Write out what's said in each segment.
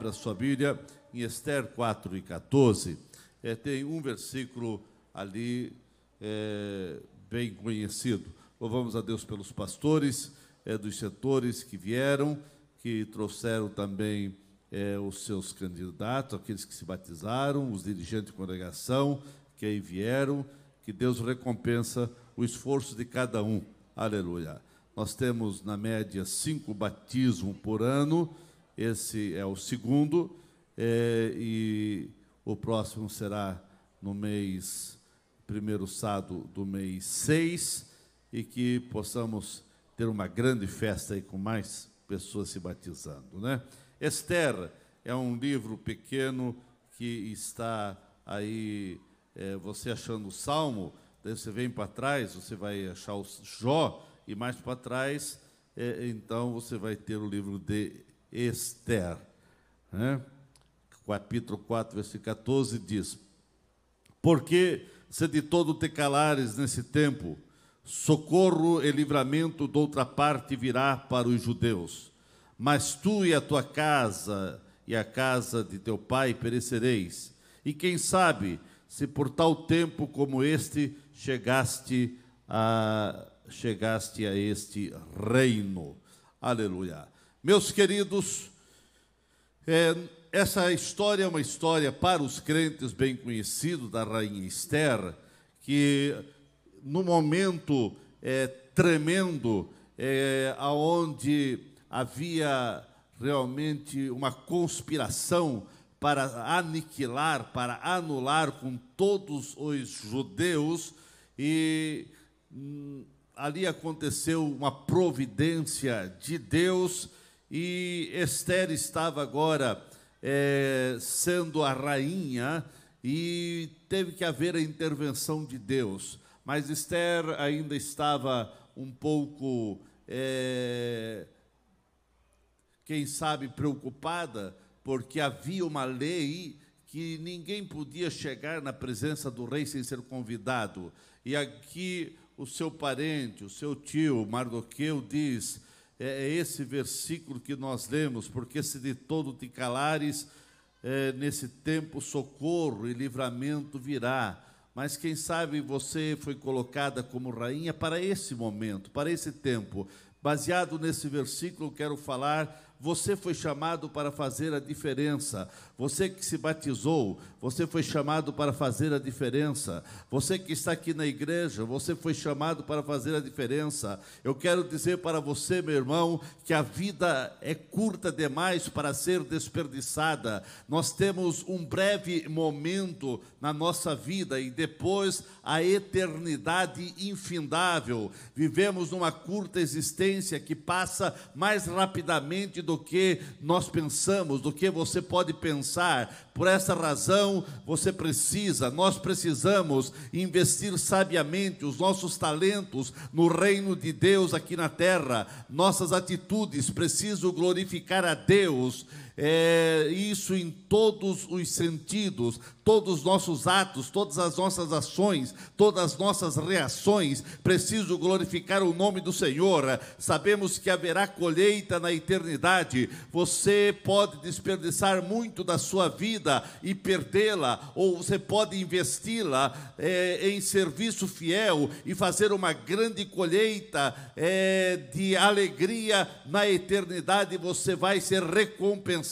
abra sua Bíblia em Esther 4 e 14. É, tem um versículo ali é, bem conhecido. Louvamos a Deus pelos pastores é, dos setores que vieram, que trouxeram também é, os seus candidatos, aqueles que se batizaram, os dirigentes de congregação que aí vieram. Que Deus recompensa o esforço de cada um. Aleluia. Nós temos, na média, cinco batismos por ano. Esse é o segundo. É, e o próximo será no mês, primeiro sábado do mês 6, e que possamos ter uma grande festa aí com mais pessoas se batizando, né? Esther é um livro pequeno que está aí, é, você achando o Salmo, daí você vem para trás, você vai achar o Jó, e mais para trás, é, então você vai ter o livro de Esther. Né? Capítulo 4, versículo 14 diz: Porque se de todo te calares nesse tempo, socorro e livramento de outra parte virá para os judeus. Mas tu e a tua casa e a casa de teu pai perecereis. E quem sabe se por tal tempo como este chegaste a chegaste a este reino. Aleluia. Meus queridos, é, essa história é uma história para os crentes bem conhecido da rainha Esther, que no momento é, tremendo, é, aonde havia realmente uma conspiração para aniquilar, para anular com todos os judeus e hum, ali aconteceu uma providência de Deus e Esther estava agora é, sendo a rainha e teve que haver a intervenção de Deus. Mas Esther ainda estava um pouco, é, quem sabe, preocupada, porque havia uma lei que ninguém podia chegar na presença do rei sem ser convidado. E aqui o seu parente, o seu tio, Mardoqueu, diz: é, é esse versículo que nós lemos, porque se de todo te calares, é, nesse tempo socorro e livramento virá. Mas quem sabe você foi colocada como rainha para esse momento, para esse tempo. Baseado nesse versículo, quero falar você foi chamado para fazer a diferença. Você que se batizou, você foi chamado para fazer a diferença. Você que está aqui na igreja, você foi chamado para fazer a diferença. Eu quero dizer para você, meu irmão, que a vida é curta demais para ser desperdiçada. Nós temos um breve momento na nossa vida e depois a eternidade infindável. Vivemos numa curta existência que passa mais rapidamente do que nós pensamos, do que você pode pensar. Por essa razão, você precisa, nós precisamos investir sabiamente os nossos talentos no reino de Deus aqui na terra. Nossas atitudes precisam glorificar a Deus é, isso em todos os sentidos, todos os nossos atos, todas as nossas ações, todas as nossas reações, preciso glorificar o nome do Senhor. Sabemos que haverá colheita na eternidade. Você pode desperdiçar muito da sua vida e perdê-la, ou você pode investi-la é, em serviço fiel e fazer uma grande colheita é, de alegria na eternidade. Você vai ser recompensado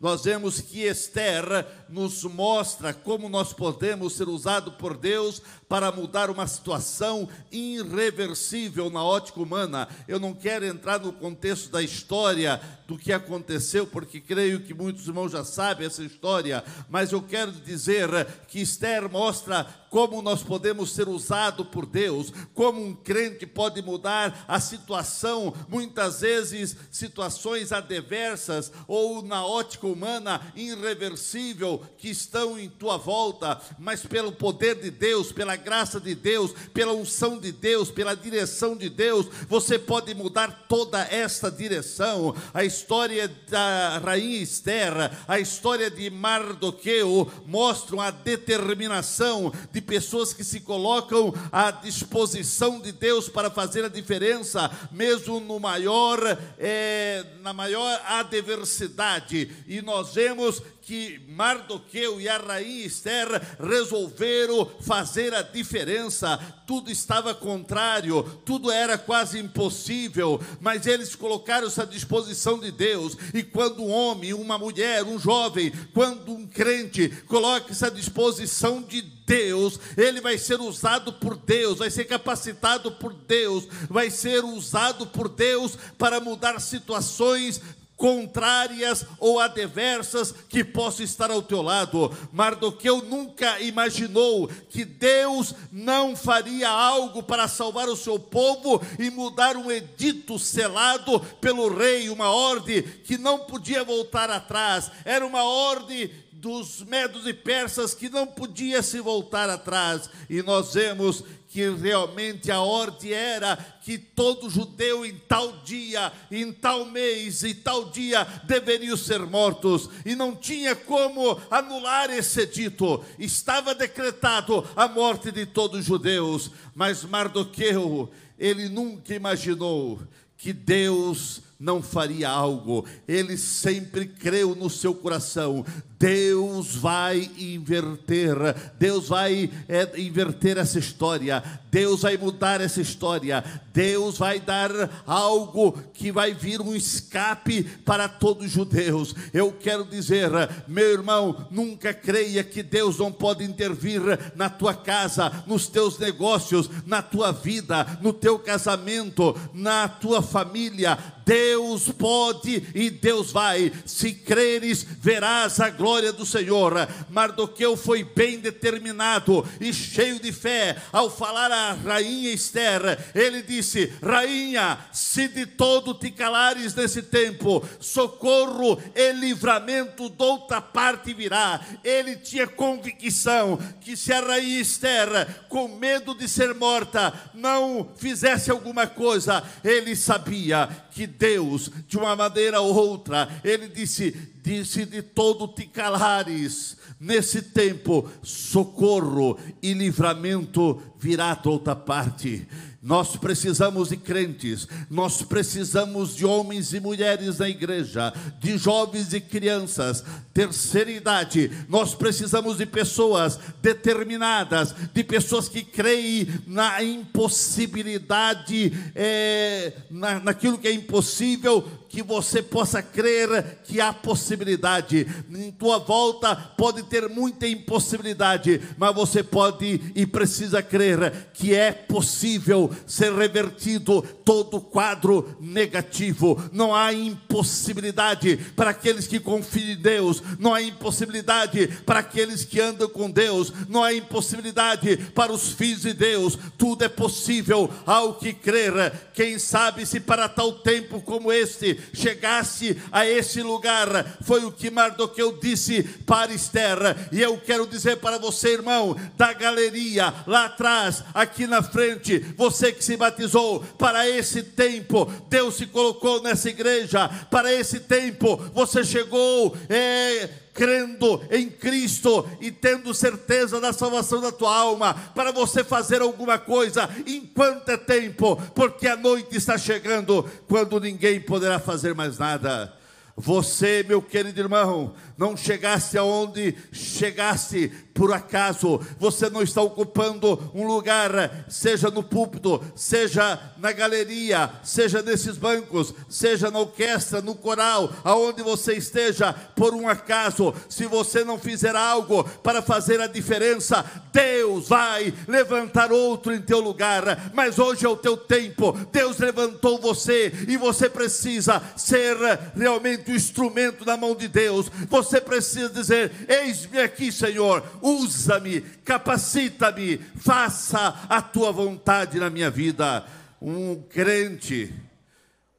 nós vemos que Esther nos mostra como nós podemos ser usados por Deus para mudar uma situação irreversível na ótica humana. Eu não quero entrar no contexto da história do que aconteceu, porque creio que muitos irmãos já sabem essa história, mas eu quero dizer que Esther mostra como nós podemos ser usados por Deus, como um crente pode mudar a situação, muitas vezes situações adversas ou na ótica humana irreversível que estão em tua volta, mas pelo poder de Deus, pela graça de Deus, pela unção de Deus, pela direção de Deus, você pode mudar toda esta direção. A história da rainha Esther, a história de Mardoqueu mostram a determinação de pessoas que se colocam à disposição de Deus para fazer a diferença, mesmo no maior, é, na maior adversidade. E nós vemos que Mardoqueu e a rainha Esther resolveram fazer a diferença. Tudo estava contrário, tudo era quase impossível, mas eles colocaram-se à disposição de Deus. E quando um homem, uma mulher, um jovem, quando um crente coloca-se à disposição de Deus, ele vai ser usado por Deus, vai ser capacitado por Deus, vai ser usado por Deus para mudar situações contrárias ou adversas que possam estar ao teu lado. Mardoqueu nunca imaginou que Deus não faria algo para salvar o seu povo e mudar um edito selado pelo rei, uma ordem que não podia voltar atrás. Era uma ordem dos medos e persas que não podia se voltar atrás. E nós vemos que realmente a ordem era que todo judeu em tal dia, em tal mês e tal dia deveriam ser mortos, e não tinha como anular esse dito, estava decretado a morte de todos os judeus, mas Mardoqueu, ele nunca imaginou que Deus não faria algo, ele sempre creu no seu coração: Deus vai inverter, Deus vai é, inverter essa história, Deus vai mudar essa história, Deus vai dar algo que vai vir um escape para todos os judeus. Eu quero dizer, meu irmão, nunca creia que Deus não pode intervir na tua casa, nos teus negócios, na tua vida, no teu casamento, na tua família. Deus pode e Deus vai. Se creres, verás a glória do Senhor. Mardoqueu foi bem determinado e cheio de fé ao falar à rainha Esther. Ele disse: Rainha, se de todo te calares nesse tempo, socorro e livramento de outra parte virá. Ele tinha convicção que se a rainha Esther, com medo de ser morta, não fizesse alguma coisa, ele sabia que Deus, de uma maneira ou outra, ele disse: disse de todo te calares, nesse tempo socorro e livramento virá de outra parte. Nós precisamos de crentes, nós precisamos de homens e mulheres na igreja, de jovens e crianças, terceira idade. Nós precisamos de pessoas determinadas, de pessoas que creem na impossibilidade, é, na, naquilo que é impossível, que você possa crer que há possibilidade. Em tua volta pode ter muita impossibilidade, mas você pode e precisa crer que é possível ser revertido todo quadro negativo. Não há impossibilidade para aqueles que confiam em Deus, não há impossibilidade para aqueles que andam com Deus, não há impossibilidade para os filhos de Deus. Tudo é possível ao que crer. Quem sabe se para tal tempo como este chegasse a esse lugar, foi o que Mardoqueu disse para Esther. E eu quero dizer para você, irmão, da galeria lá atrás, aqui na frente, você que se batizou para esse tempo, Deus se colocou nessa igreja para esse tempo, você chegou é, crendo em Cristo e tendo certeza da salvação da tua alma, para você fazer alguma coisa enquanto é tempo, porque a noite está chegando, quando ninguém poderá fazer mais nada. Você, meu querido irmão, não chegasse aonde chegasse por acaso, você não está ocupando um lugar, seja no púlpito, seja na galeria, seja nesses bancos, seja na orquestra, no coral, aonde você esteja, por um acaso, se você não fizer algo para fazer a diferença, Deus vai levantar outro em teu lugar, mas hoje é o teu tempo, Deus levantou você e você precisa ser realmente o instrumento na mão de Deus, você precisa dizer: Eis-me aqui, Senhor usa-me, capacita-me, faça a tua vontade na minha vida. Um crente,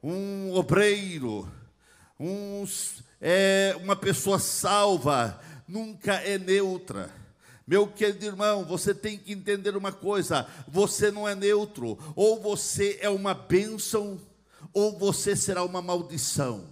um obreiro, um, é, uma pessoa salva, nunca é neutra. Meu querido irmão, você tem que entender uma coisa: você não é neutro, ou você é uma bênção, ou você será uma maldição.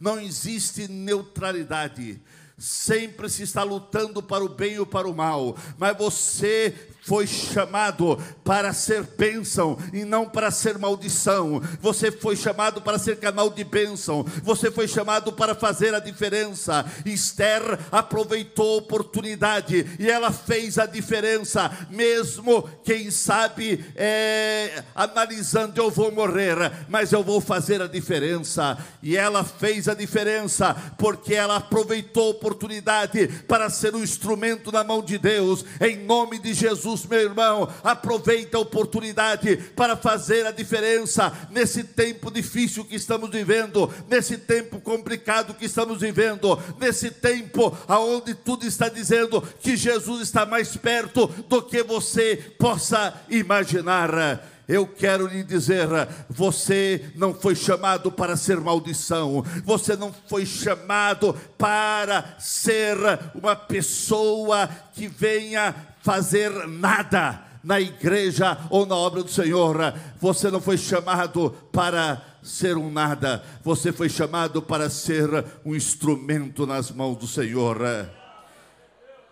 Não existe neutralidade sempre se está lutando para o bem ou para o mal, mas você foi chamado para ser bênção e não para ser maldição. Você foi chamado para ser canal de bênção. Você foi chamado para fazer a diferença. Esther aproveitou a oportunidade e ela fez a diferença, mesmo quem sabe é, analisando eu vou morrer, mas eu vou fazer a diferença. E ela fez a diferença porque ela aproveitou a oportunidade para ser um instrumento na mão de Deus. Em nome de Jesus, meu irmão, aproveita a oportunidade para fazer a diferença nesse tempo difícil que estamos vivendo, nesse tempo complicado que estamos vivendo, nesse tempo aonde tudo está dizendo que Jesus está mais perto do que você possa imaginar. Eu quero lhe dizer: você não foi chamado para ser maldição, você não foi chamado para ser uma pessoa que venha fazer nada na igreja ou na obra do Senhor. Você não foi chamado para ser um nada, você foi chamado para ser um instrumento nas mãos do Senhor.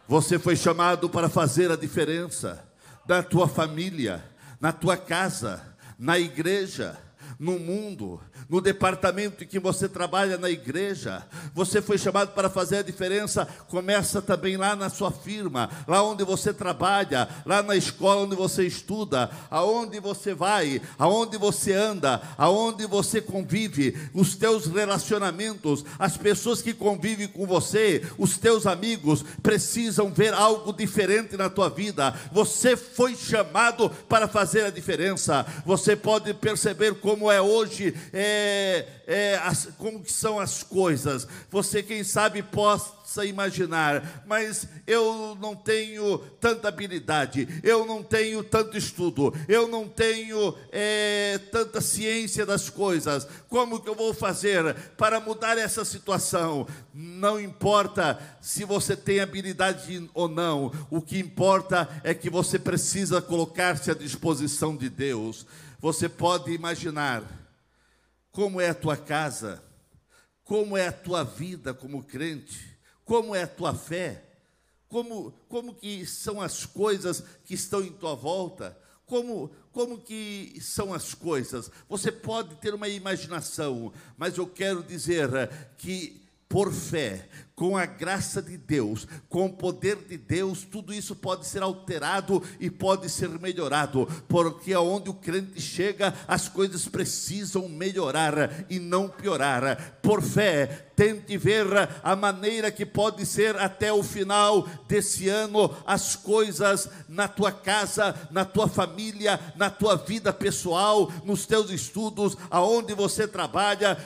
Você foi chamado para fazer a diferença da tua família na tua casa, na igreja, no mundo, no departamento em que você trabalha na igreja. Você foi chamado para fazer a diferença. Começa também lá na sua firma, lá onde você trabalha, lá na escola onde você estuda, aonde você vai, aonde você anda, aonde você convive, os teus relacionamentos, as pessoas que convivem com você, os teus amigos precisam ver algo diferente na tua vida. Você foi chamado para fazer a diferença. Você pode perceber como é hoje é, é, as, como que são as coisas. Você, quem sabe, possa imaginar, mas eu não tenho tanta habilidade, eu não tenho tanto estudo, eu não tenho é, tanta ciência das coisas. Como que eu vou fazer para mudar essa situação? Não importa se você tem habilidade ou não, o que importa é que você precisa colocar-se à disposição de Deus. Você pode imaginar como é a tua casa, como é a tua vida como crente, como é a tua fé, como, como que são as coisas que estão em tua volta, como, como que são as coisas. Você pode ter uma imaginação, mas eu quero dizer que por fé, com a graça de Deus, com o poder de Deus, tudo isso pode ser alterado e pode ser melhorado, porque aonde o crente chega, as coisas precisam melhorar e não piorar. Por fé, tente ver a maneira que pode ser até o final desse ano as coisas na tua casa, na tua família, na tua vida pessoal, nos teus estudos, aonde você trabalha,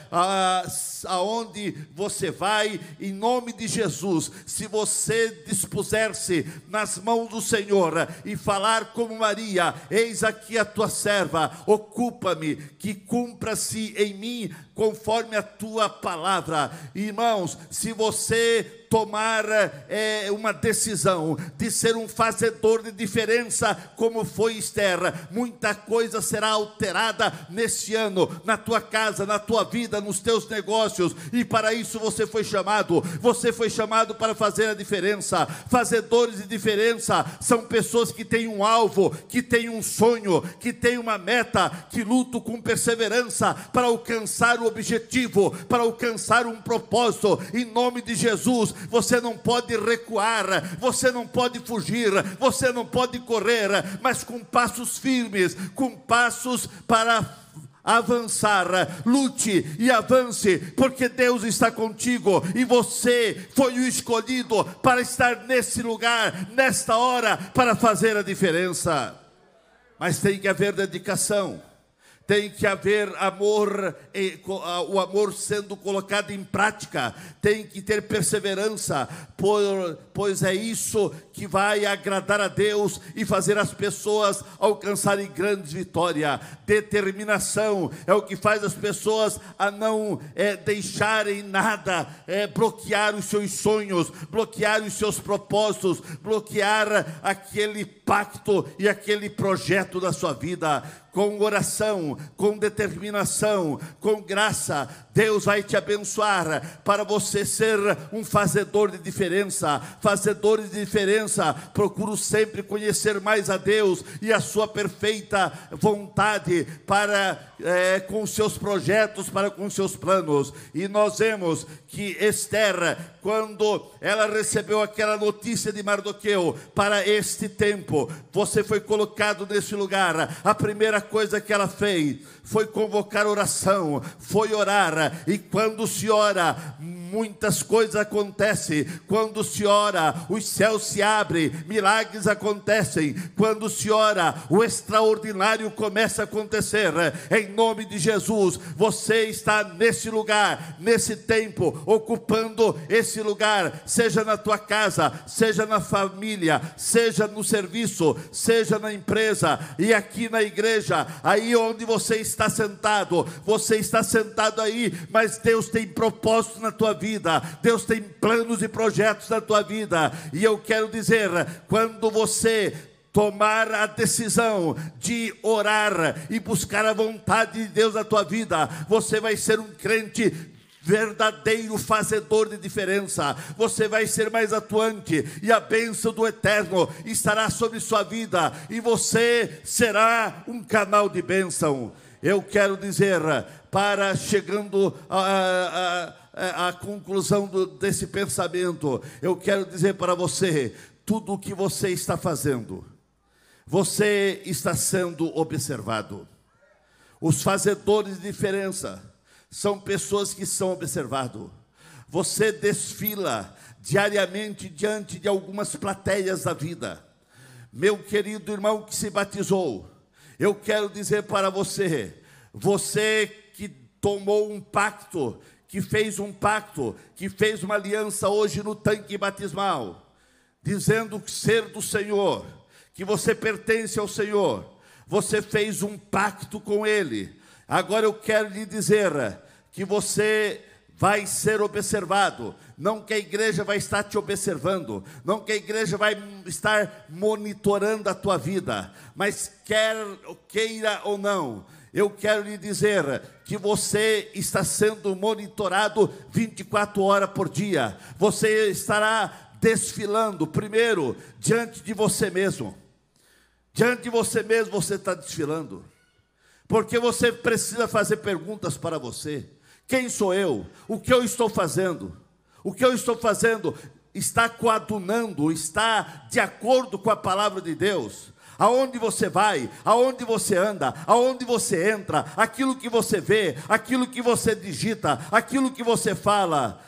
aonde você vai, em nome nome de Jesus, se você dispuser-se nas mãos do Senhor e falar como Maria: Eis aqui a tua serva, ocupa-me, que cumpra-se em mim conforme a tua palavra. Irmãos, se você tomar é, uma decisão de ser um fazedor de diferença, como foi Esther, muita coisa será alterada neste ano, na tua casa, na tua vida, nos teus negócios, e para isso você foi chamado, você foi chamado para fazer a diferença. Fazedores de diferença são pessoas que têm um alvo, que têm um sonho, que têm uma meta, que lutam com perseverança para alcançar o objetivo, para alcançar um propósito, em nome de Jesus você não pode recuar, você não pode fugir, você não pode correr, mas com passos firmes, com passos para avançar, lute e avance, porque Deus está contigo e você foi o escolhido para estar nesse lugar, nesta hora, para fazer a diferença. Mas tem que haver dedicação tem que haver amor, o amor sendo colocado em prática, tem que ter perseverança, pois é isso que vai agradar a Deus e fazer as pessoas alcançarem grandes vitórias. Determinação é o que faz as pessoas a não é, deixarem nada é, bloquear os seus sonhos, bloquear os seus propósitos, bloquear aquele pacto e aquele projeto da sua vida com oração, com determinação, com graça, Deus vai te abençoar para você ser um fazedor de diferença. Fazedores de diferença, procuro sempre conhecer mais a Deus e a sua perfeita vontade para é, com seus projetos, para com seus planos. E nós vemos que Esther, quando ela recebeu aquela notícia de Mardoqueu para este tempo, você foi colocado nesse lugar. A primeira coisa que ela fez foi convocar oração, foi orar, e quando se ora, muitas coisas acontecem. Quando se ora, os céus se abrem, milagres acontecem. Quando se ora, o extraordinário começa a acontecer. Em nome de Jesus, você está nesse lugar, nesse tempo, ocupando esse lugar, seja na tua casa, seja na família, seja no serviço, seja na empresa e aqui na igreja, aí onde você está sentado, você está sentado aí, mas Deus tem propósito na tua vida vida, Deus tem planos e projetos na tua vida, e eu quero dizer, quando você tomar a decisão de orar e buscar a vontade de Deus na tua vida, você vai ser um crente verdadeiro fazedor de diferença. Você vai ser mais atuante e a bênção do eterno estará sobre sua vida e você será um canal de bênção. Eu quero dizer, para chegando a, a é, a conclusão do, desse pensamento, eu quero dizer para você: tudo o que você está fazendo, você está sendo observado. Os fazedores de diferença são pessoas que são observados. Você desfila diariamente diante de algumas plateias da vida. Meu querido irmão que se batizou, eu quero dizer para você, você que tomou um pacto que fez um pacto, que fez uma aliança hoje no tanque batismal, dizendo ser do Senhor, que você pertence ao Senhor, você fez um pacto com Ele. Agora eu quero lhe dizer que você vai ser observado, não que a igreja vai estar te observando, não que a igreja vai estar monitorando a tua vida, mas quer queira ou não, eu quero lhe dizer que você está sendo monitorado 24 horas por dia. Você estará desfilando, primeiro, diante de você mesmo. Diante de você mesmo você está desfilando. Porque você precisa fazer perguntas para você: quem sou eu? O que eu estou fazendo? O que eu estou fazendo está coadunando, está de acordo com a palavra de Deus aonde você vai, aonde você anda, aonde você entra, aquilo que você vê, aquilo que você digita, aquilo que você fala,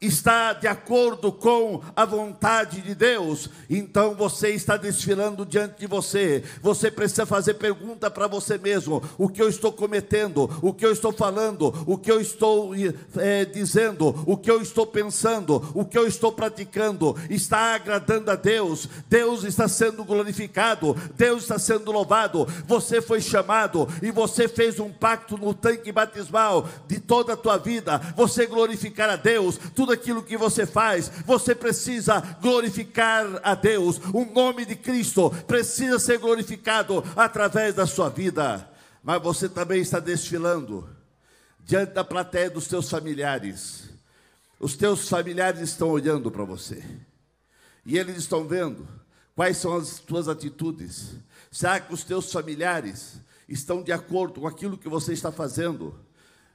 está de acordo com a vontade de Deus, então você está desfilando diante de você. Você precisa fazer pergunta para você mesmo: o que eu estou cometendo, o que eu estou falando, o que eu estou é, dizendo, o que eu estou pensando, o que eu estou praticando, está agradando a Deus, Deus está sendo glorificado, Deus está sendo louvado. Você foi chamado e você fez um pacto no tanque batismal de toda a tua vida, você glorificar a Deus, tudo tudo aquilo que você faz, você precisa glorificar a Deus. O nome de Cristo precisa ser glorificado através da sua vida. Mas você também está desfilando diante da plateia dos teus familiares. Os teus familiares estão olhando para você. E eles estão vendo quais são as tuas atitudes. Será que os teus familiares estão de acordo com aquilo que você está fazendo?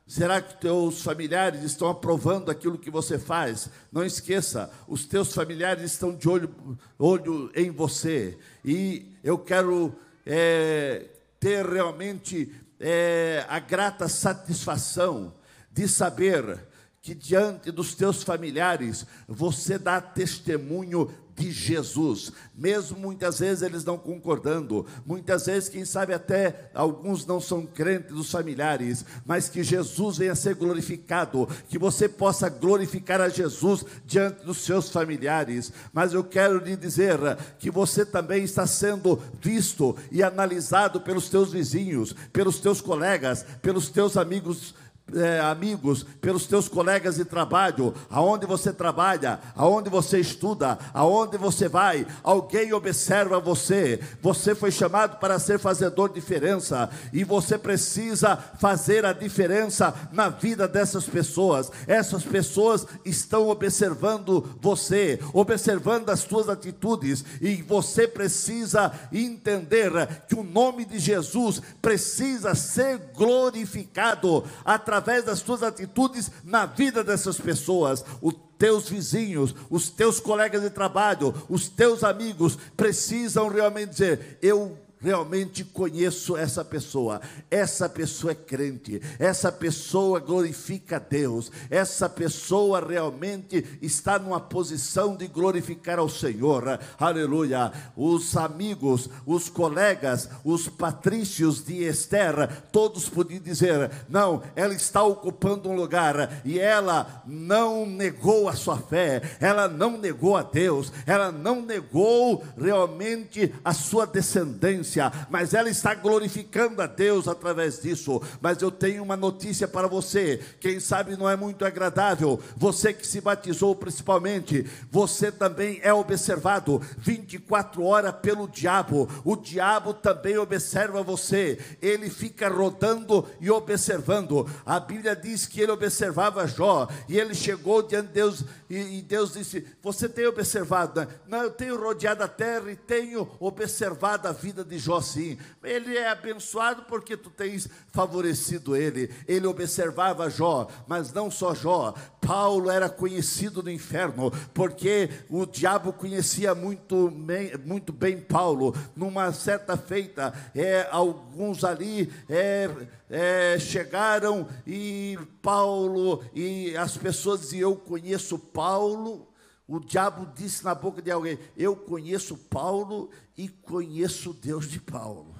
Será que teus familiares estão aprovando aquilo que você faz? Não esqueça, os teus familiares estão de olho, olho em você. E eu quero é, ter realmente é, a grata satisfação de saber que diante dos teus familiares você dá testemunho de Jesus, mesmo muitas vezes eles não concordando, muitas vezes, quem sabe até alguns não são crentes dos familiares, mas que Jesus venha ser glorificado, que você possa glorificar a Jesus diante dos seus familiares. Mas eu quero lhe dizer que você também está sendo visto e analisado pelos teus vizinhos, pelos teus colegas, pelos teus amigos é, amigos, pelos teus colegas de trabalho, aonde você trabalha, aonde você estuda, aonde você vai, alguém observa você. Você foi chamado para ser fazedor de diferença e você precisa fazer a diferença na vida dessas pessoas. Essas pessoas estão observando você, observando as suas atitudes e você precisa entender que o nome de Jesus precisa ser glorificado através através das tuas atitudes na vida dessas pessoas. Os teus vizinhos, os teus colegas de trabalho, os teus amigos precisam realmente dizer: Eu realmente conheço essa pessoa. Essa pessoa é crente, essa pessoa glorifica a Deus, essa pessoa realmente está numa posição de glorificar ao Senhor. Aleluia. Os amigos, os colegas, os patrícios de Esther, todos podiam dizer: não, ela está ocupando um lugar e ela não negou a sua fé, ela não negou a Deus, ela não negou realmente a sua descendência mas ela está glorificando a Deus através disso. Mas eu tenho uma notícia para você, quem sabe não é muito agradável, você que se batizou principalmente, você também é observado 24 horas pelo diabo. O diabo também observa você, ele fica rodando e observando. A Bíblia diz que ele observava Jó e ele chegou diante de Deus e, Deus disse: Você tem observado? Não, eu tenho rodeado a terra e tenho observado a vida de Jó sim. Ele é abençoado porque tu tens favorecido ele. Ele observava Jó, mas não só Jó. Paulo era conhecido no inferno, porque o diabo conhecia muito bem, muito bem Paulo. Numa certa feita, é, alguns ali é, é, chegaram e Paulo, e as pessoas diziam: Eu conheço Paulo o diabo disse na boca de alguém: Eu conheço Paulo e conheço Deus de Paulo.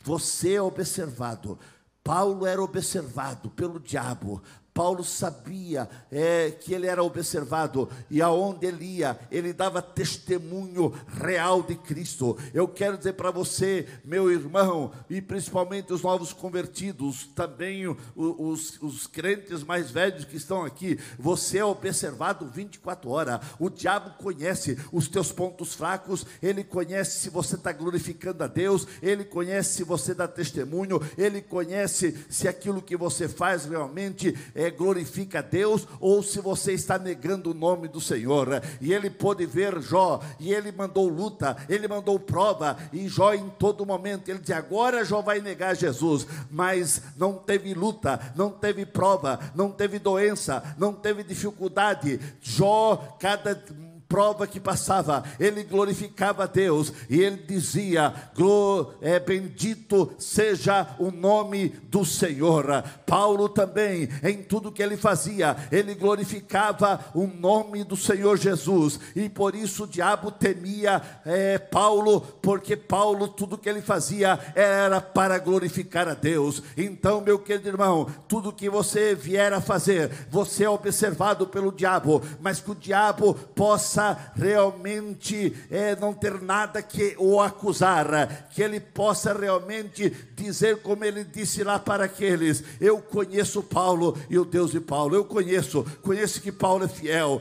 Você é observado. Paulo era observado pelo diabo, Paulo sabia é, que ele era observado e aonde ele ia, ele dava testemunho real de Cristo. Eu quero dizer para você, meu irmão, e principalmente os novos convertidos, também os, os, os crentes mais velhos que estão aqui, você é observado 24 horas. O diabo conhece os teus pontos fracos, ele conhece se você está glorificando a Deus, ele conhece se você dá testemunho, ele conhece se aquilo que você faz realmente é é, glorifica a Deus ou se você está negando o nome do Senhor. E ele pôde ver Jó, e ele mandou luta, ele mandou prova, e Jó em todo momento, ele disse: agora Jó vai negar Jesus, mas não teve luta, não teve prova, não teve doença, não teve dificuldade. Jó, cada prova que passava, ele glorificava a Deus e ele dizia: é, Bendito seja o nome do Senhor. Paulo também, em tudo que ele fazia, ele glorificava o nome do Senhor Jesus e por isso o diabo temia é, Paulo, porque Paulo, tudo que ele fazia era para glorificar a Deus. Então, meu querido irmão, tudo que você vier a fazer, você é observado pelo diabo, mas que o diabo possa possa realmente é, não ter nada que o acusar, que ele possa realmente dizer como ele disse lá para aqueles: Eu conheço Paulo e o Deus de Paulo, eu conheço, conheço que Paulo é fiel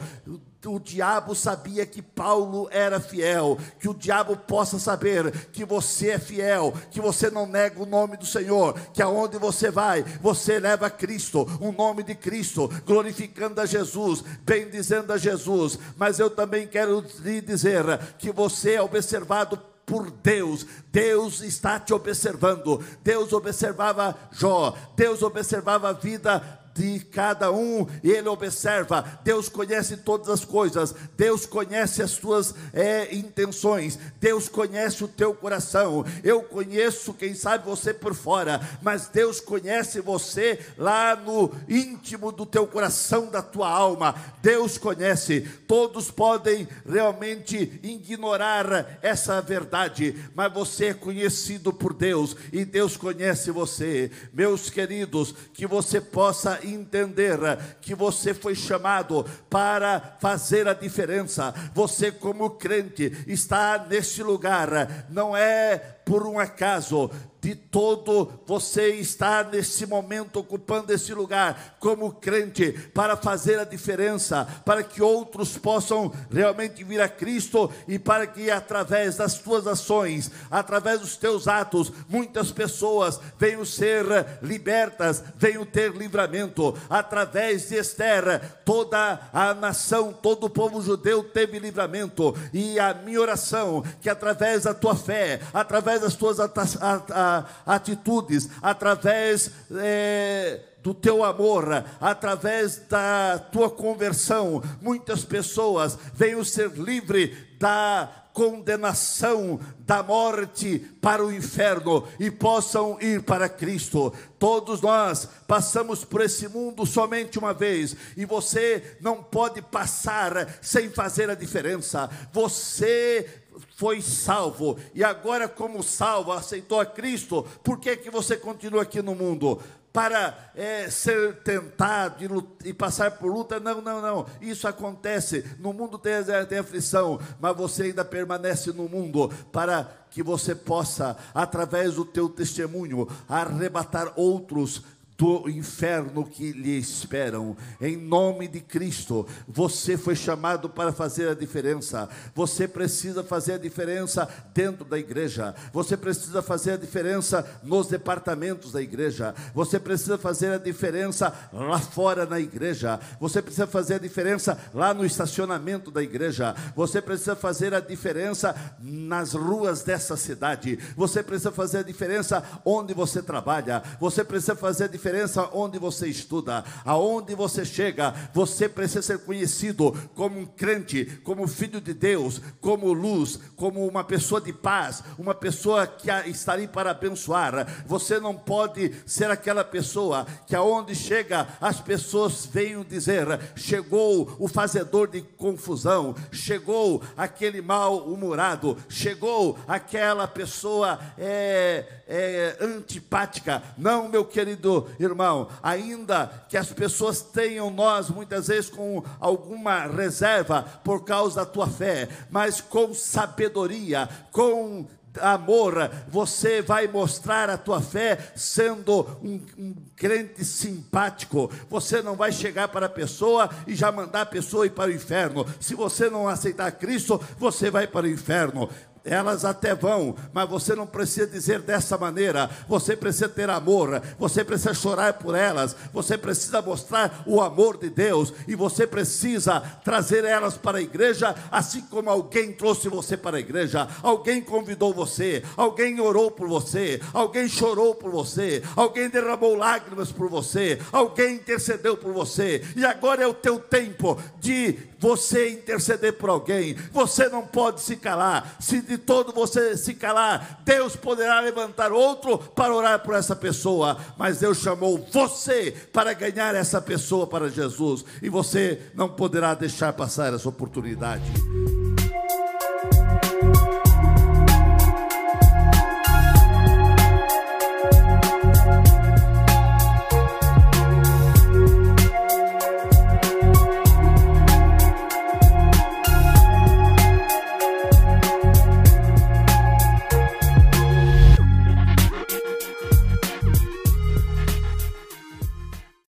o diabo sabia que Paulo era fiel, que o diabo possa saber que você é fiel, que você não nega o nome do Senhor, que aonde você vai, você leva Cristo, o nome de Cristo, glorificando a Jesus, bendizendo a Jesus. Mas eu também quero lhe dizer que você é observado por Deus. Deus está te observando. Deus observava Jó, Deus observava a vida de cada um, e Ele observa. Deus conhece todas as coisas, Deus conhece as tuas é, intenções, Deus conhece o teu coração. Eu conheço, quem sabe você por fora, mas Deus conhece você lá no íntimo do teu coração, da tua alma. Deus conhece. Todos podem realmente ignorar essa verdade, mas você é conhecido por Deus e Deus conhece você. Meus queridos, que você possa entender que você foi chamado para fazer a diferença. Você, como crente, está neste lugar, não é por um acaso, de todo você está nesse momento ocupando esse lugar como crente para fazer a diferença, para que outros possam realmente vir a Cristo e para que através das tuas ações, através dos teus atos, muitas pessoas venham ser libertas, venham ter livramento. Através de Esther, toda a nação, todo o povo judeu teve livramento. E a minha oração que através da tua fé, através das tuas atitudes, através é, do teu amor, através da tua conversão, muitas pessoas venham ser livres da condenação da morte para o inferno e possam ir para Cristo. Todos nós passamos por esse mundo somente uma vez e você não pode passar sem fazer a diferença. Você foi salvo e agora como salvo aceitou a Cristo, por que que você continua aqui no mundo? Para é, ser tentado e, e, passar por luta, não, não, não. Isso acontece. No mundo tem, tem aflição, mas você ainda permanece no mundo para que você possa, através do teu testemunho, arrebatar outros do inferno que lhe esperam. Em nome de Cristo, você foi chamado para fazer a diferença. Você precisa fazer a diferença dentro da igreja. Você precisa fazer a diferença nos departamentos da igreja. Você precisa fazer a diferença lá fora na igreja. Você precisa fazer a diferença lá no estacionamento da igreja. Você precisa fazer a diferença nas ruas dessa cidade. Você precisa fazer a diferença onde você trabalha. Você precisa fazer a diferença diferença onde você estuda, aonde você chega, você precisa ser conhecido como um crente, como filho de Deus, como luz, como uma pessoa de paz, uma pessoa que está ali para abençoar. Você não pode ser aquela pessoa que aonde chega as pessoas venham dizer: chegou o fazedor de confusão, chegou aquele mal-humorado, chegou aquela pessoa é, é, antipática. Não, meu querido irmão, ainda que as pessoas tenham nós muitas vezes com alguma reserva por causa da tua fé, mas com sabedoria, com amor, você vai mostrar a tua fé sendo um, um, crente simpático. Você não vai chegar para a pessoa e já mandar a pessoa ir para o inferno. Se você não aceitar Cristo, você vai para o inferno elas até vão, mas você não precisa dizer dessa maneira. Você precisa ter amor, você precisa chorar por elas, você precisa mostrar o amor de Deus e você precisa trazer elas para a igreja, assim como alguém trouxe você para a igreja, alguém convidou você, alguém orou por você, alguém chorou por você, alguém derramou lágrimas por você, alguém intercedeu por você, e agora é o teu tempo de você interceder por alguém. Você não pode se calar. Se de todo você se calar, Deus poderá levantar outro para orar por essa pessoa. Mas Deus chamou você para ganhar essa pessoa para Jesus. E você não poderá deixar passar essa oportunidade.